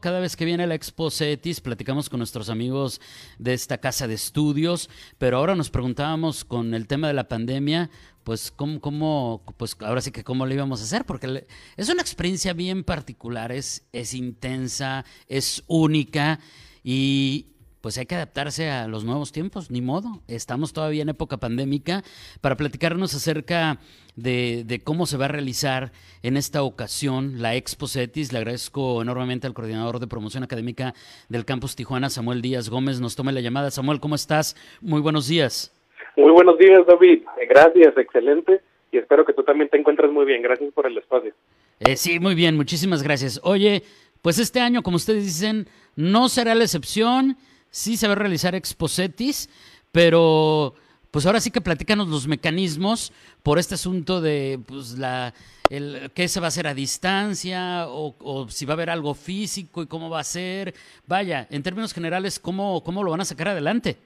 Cada vez que viene la Expo CETIS, platicamos con nuestros amigos de esta casa de estudios, pero ahora nos preguntábamos con el tema de la pandemia, pues cómo, cómo pues ahora sí que cómo lo íbamos a hacer, porque es una experiencia bien particular, es, es intensa, es única y pues hay que adaptarse a los nuevos tiempos, ni modo. Estamos todavía en época pandémica para platicarnos acerca de, cómo se va a realizar en esta ocasión la Expo CETIS. Le agradezco enormemente al coordinador de promoción académica del campus Tijuana, Samuel Díaz Gómez. Nos tome la llamada. Samuel, ¿cómo estás? Muy buenos días. Muy buenos días, David. Gracias, excelente. Y espero que tú también te encuentres muy bien. Gracias por el espacio. Eh, sí, muy bien. Muchísimas gracias. Oye, pues este año, como ustedes dicen, no será la excepción. Sí se va a realizar Exposetis, pero pues ahora sí que platícanos los mecanismos por este asunto de pues la el, qué se va a hacer a distancia o, si va a haber algo físico y cómo va a ser. Vaya, en términos generales, ¿cómo, cómo lo van a sacar adelante?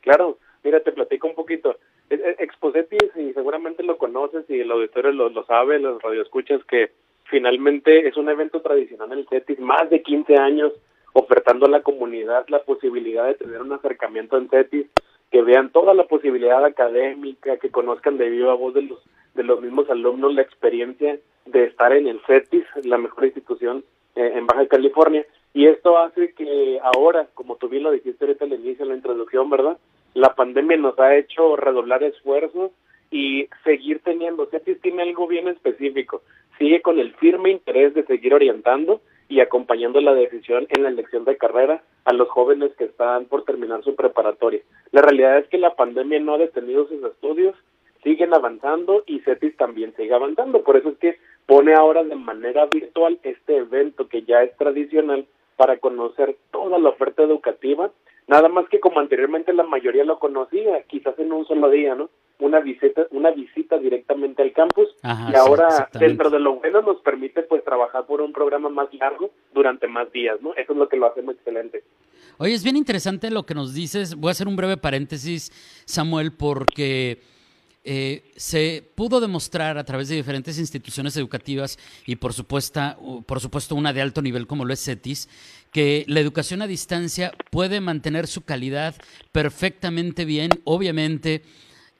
Claro, Mira, te platico un poquito. Exposetis, y seguramente lo conoces y el auditorio lo, lo sabe, los radioescuchas, que finalmente es un evento tradicional el CETIS, más de 15 años ofertando a la comunidad la posibilidad de tener un acercamiento en CETIS, que vean toda la posibilidad académica, que conozcan de viva voz de los, de los mismos alumnos la experiencia de estar en el CETIS, la mejor institución eh, en Baja California. Y esto hace que ahora, como tú bien lo dijiste ahorita al inicio, en la introducción, ¿verdad? la pandemia nos ha hecho redoblar esfuerzos y seguir teniendo. CETIS tiene algo bien específico. Sigue con el firme interés de seguir orientando y acompañando la decisión en la elección de carrera a los jóvenes que están por terminar su preparatoria. La realidad es que la pandemia no ha detenido sus estudios, siguen avanzando y CETIS también sigue avanzando. Por eso es que pone ahora de manera virtual este evento que ya es tradicional para conocer toda la oferta educativa Nada más que como anteriormente la mayoría lo conocía, quizás en un solo día, ¿no? Una visita, una visita directamente al campus y ahora dentro de lo bueno nos permite pues trabajar por un programa más largo durante más días, ¿no? Eso es lo que lo hacemos excelente. Oye, es bien interesante lo que nos dices. Voy a hacer un breve paréntesis, Samuel, porque eh, se pudo demostrar a través de diferentes instituciones educativas y por supuesto, por supuesto una de alto nivel como lo es CETIS, que la educación a distancia puede mantener su calidad perfectamente bien. Obviamente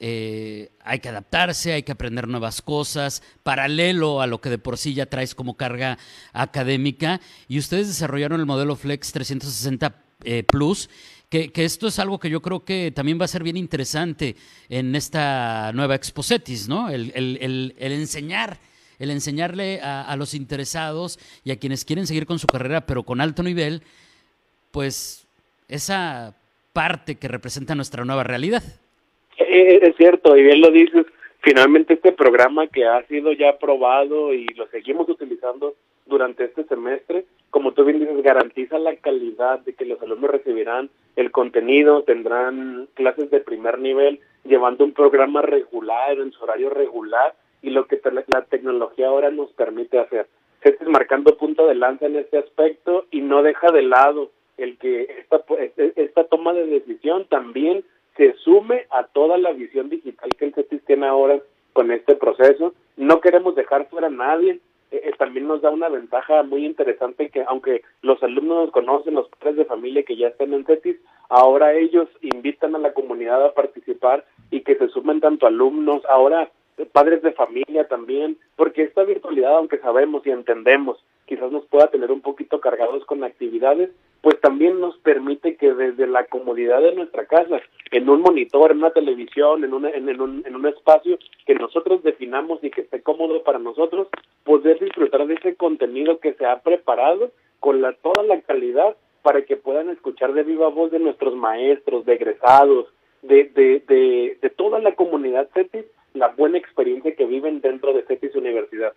eh, hay que adaptarse, hay que aprender nuevas cosas, paralelo a lo que de por sí ya traes como carga académica. Y ustedes desarrollaron el modelo Flex 360 eh, Plus que, esto es algo que yo creo que también va a ser bien interesante en esta nueva Exposetis, ¿no? El, el, el, enseñar, el enseñarle a, los interesados y a quienes quieren seguir con su carrera, pero con alto nivel, pues esa parte que representa nuestra nueva realidad. Eh, es cierto, y bien lo dices, finalmente este programa que ha sido ya aprobado y lo seguimos utilizando durante este semestre, como tú bien dices, garantiza la calidad de que los alumnos recibirán el contenido, tendrán clases de primer nivel, llevando un programa regular, en su horario regular, y lo que la tecnología ahora nos permite hacer. es marcando punto de lanza en este aspecto y no deja de lado el que esta, esta toma de decisión también se sume a toda la visión digital que el CETIS tiene ahora con este proceso. No queremos dejar fuera a nadie, eh, eh, también nos da una ventaja muy interesante que aunque los alumnos nos conocen, los padres de familia que ya están en CETIS, ahora ellos invitan a la comunidad a participar y que se sumen tanto alumnos, ahora padres de familia también, porque esta virtualidad, aunque sabemos y entendemos, quizás nos pueda tener un poquito cargados con actividades, pues también nos permite que desde la comodidad de nuestra casa, en un monitor, en una televisión, en, una, en, un, en un espacio que nosotros definamos y que esté cómodo para nosotros, ese contenido que se ha preparado con la, toda la calidad para que puedan escuchar de viva voz de nuestros maestros, de egresados, de, de, de, de toda la comunidad CETIS, la buena experiencia que viven dentro de CETIS Universidad.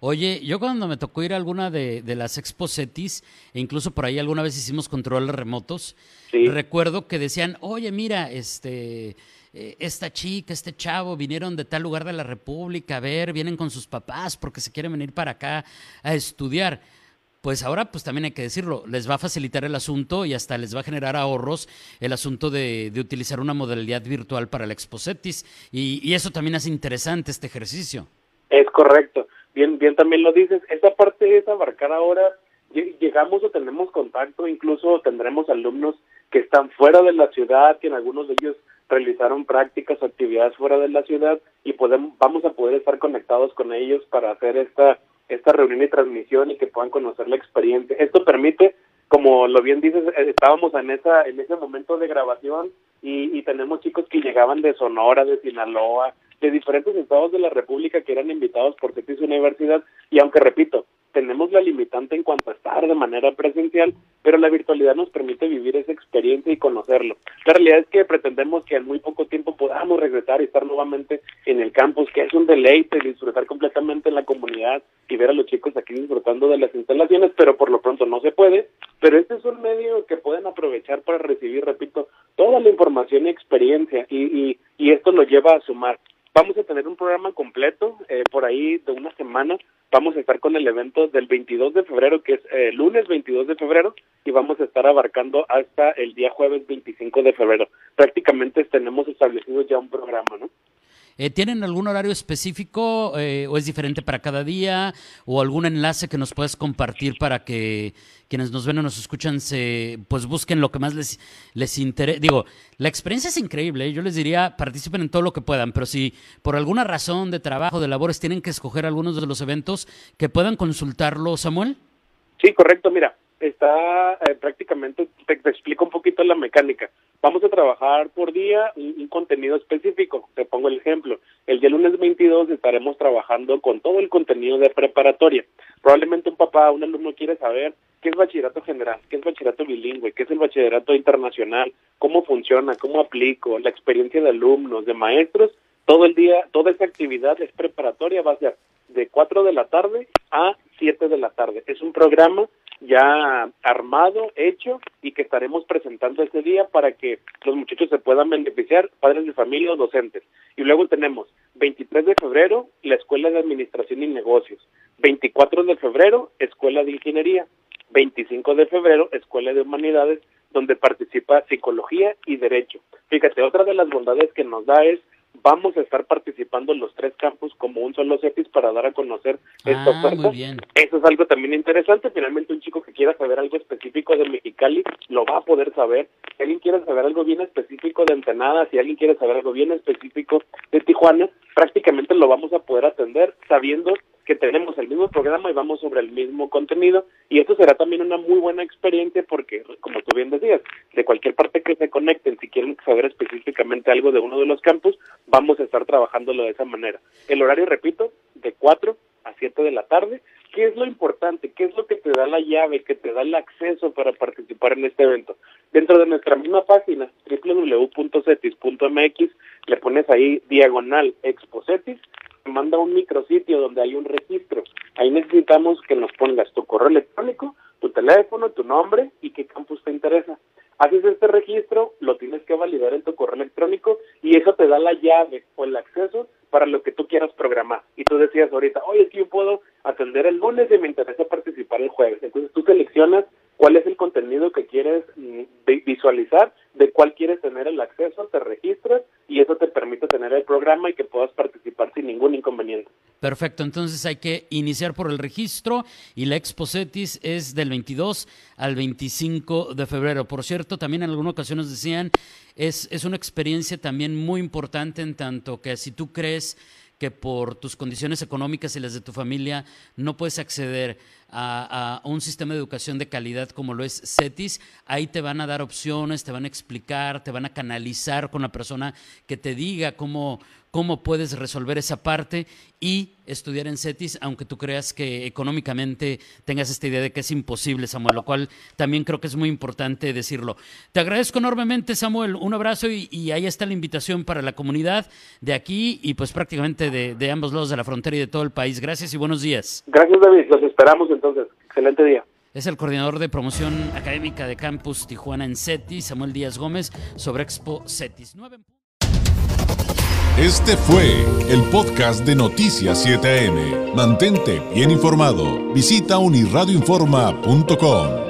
Oye, yo cuando me tocó ir a alguna de, las exposetis, e incluso por ahí alguna vez hicimos controles remotos, recuerdo que decían, oye, mira, este, eh, esta chica, este chavo, vinieron de tal lugar de la República, a ver, vienen con sus papás porque se quieren venir para acá a estudiar. pues ahora pues también hay que decirlo, les va a facilitar el asunto y hasta les va a generar ahorros el asunto de, utilizar una modalidad virtual para el Exposetis y, y eso también hace interesante este ejercicio. Es correcto, bien, bien también lo dices, esa parte es abarcar ahora, llegamos o tenemos contacto, incluso tendremos alumnos que están fuera de la ciudad, que en algunos de ellos realizaron prácticas o actividades fuera de la ciudad y podemos, vamos a poder estar conectados con ellos para hacer esta esta reunión y transmisión y que puedan conocer la experiencia. Esto permite, como lo bien dices, eh, estábamos en esa en ese momento de grabación y, y tenemos chicos que llegaban de Sonora, de Sinaloa, de diferentes estados de la República que eran invitados por CETIS Universidad y aunque repito, tenemos la limitante en cuanto a estar de manera presencial, pero la virtualidad nos permite vivir esa experiencia y conocerlo. La realidad es que pretendemos que en muy poco tiempo podamos regresar y estar nuevamente en el campus, que es un deleite disfrutar completamente en la comunidad y ver a los chicos aquí disfrutando de las instalaciones, pero por lo pronto no se puede. Pero este es un medio que pueden aprovechar para recibir, repito, toda la información y experiencia y, y, y esto lo lleva a sumar. Vamos a tener un programa completo eh, por ahí de una semana vamos a estar con el evento del 22 de febrero, que es eh, lunes 22 de febrero, y vamos a estar abarcando hasta el día jueves 25 de febrero. Prácticamente tenemos establecido ya un programa, ¿no? Eh, ¿Tienen algún horario específico eh, o es diferente para cada día o algún enlace que nos puedas compartir para que quienes nos ven o nos escuchan se pues busquen lo que más les, les interese? Digo, la experiencia es increíble, ¿eh? yo les diría participen en todo lo que puedan, pero si por alguna razón de trabajo, de labores tienen que escoger algunos de los eventos, que puedan consultarlo, Samuel. Sí, correcto, mira, está prácticamente, te explico un poquito la mecánica Vamos a trabajar por día un, contenido específico. Te pongo el ejemplo. El día lunes 22 estaremos trabajando con todo el contenido de preparatoria. Probablemente un papá, un alumno quiere saber qué es bachillerato general, qué es bachillerato bilingüe, qué es el bachillerato internacional, cómo funciona, cómo aplico, la experiencia de alumnos, de maestros. Todo el día, toda esa actividad es preparatoria, va a ser de 4 de la tarde a 7 de la tarde. Es un programa ya armado, hecho y que estaremos presentando este día para que los muchachos se puedan beneficiar, padres de familia o docentes. Y luego tenemos 23 de febrero, la Escuela de Administración y Negocios. 24 de febrero, Escuela de Ingeniería. 25 de febrero, Escuela de Humanidades, donde participa Psicología y Derecho. Fíjate, otra de las bondades que nos da es vamos a estar participando en los tres campus como un solo CETIS para dar a conocer esta ah, oferta. Eso es algo también interesante. Finalmente, un chico que quiera saber algo específico de Mexicali lo va a poder saber. Si alguien quiere saber algo bien específico de Entenada, si alguien quiere saber algo bien específico de Tijuana, prácticamente lo vamos a poder atender sabiendo que tenemos el mismo programa y vamos sobre el mismo contenido y esto será también una muy buena experiencia porque, como tú bien decías, de cualquier parte que se conecten, si quieren saber específicamente algo de uno de los campus, vamos a estar trabajándolo de esa manera. El horario, repito, de 4 a 7 de la tarde. ¿Qué es lo importante? ¿Qué es lo que te da la llave, que te da el acceso para participar en este evento? Dentro de nuestra misma página, www.cetis.mx, le pones ahí diagonal expocetis manda un micrositio donde hay un registro. Ahí necesitamos que nos pongas tu correo electrónico, tu teléfono, tu nombre y qué campus te interesa. Haces este registro, lo tienes que validar en tu correo electrónico y eso te da la llave o el acceso para lo que tú quieras programar. Y tú decías ahorita, oye, es que yo puedo atender el lunes y me interesa participar el jueves. Entonces tú seleccionas cuál es el contenido que quieres mm, visualizar, de cuál quieres tener el acceso, te registras y eso te permite tener el programa y que puedas participar sin ningún inconveniente. Perfecto, entonces hay que iniciar por el registro y la Exposetis es del 22 al 25 de febrero. Por cierto, también en alguna ocasión nos decían, es, es una experiencia también muy importante en tanto que si tú crees que por tus condiciones económicas y las de tu familia no puedes acceder a, un sistema de educación de calidad como lo es CETIS, ahí te van a dar opciones, te van a explicar, te van a canalizar con la persona que te diga cómo, cómo puedes resolver esa parte y estudiar en CETIS, aunque tú creas que económicamente tengas esta idea de que es imposible, Samuel, lo cual también creo que es muy importante decirlo. Te agradezco enormemente, Samuel, un abrazo y, ahí está la invitación para la comunidad de aquí y pues prácticamente de, de ambos lados de la frontera y de todo el país. Gracias y buenos días. Gracias, David. Los esperamos entonces. Excelente día. Es el coordinador de promoción académica de Campus Tijuana en CETIS, Samuel Díaz Gómez, sobre Expo CETIS. 9... Este fue el podcast de Noticias 7am. Mantente bien informado. Visita unirradioinforma.com.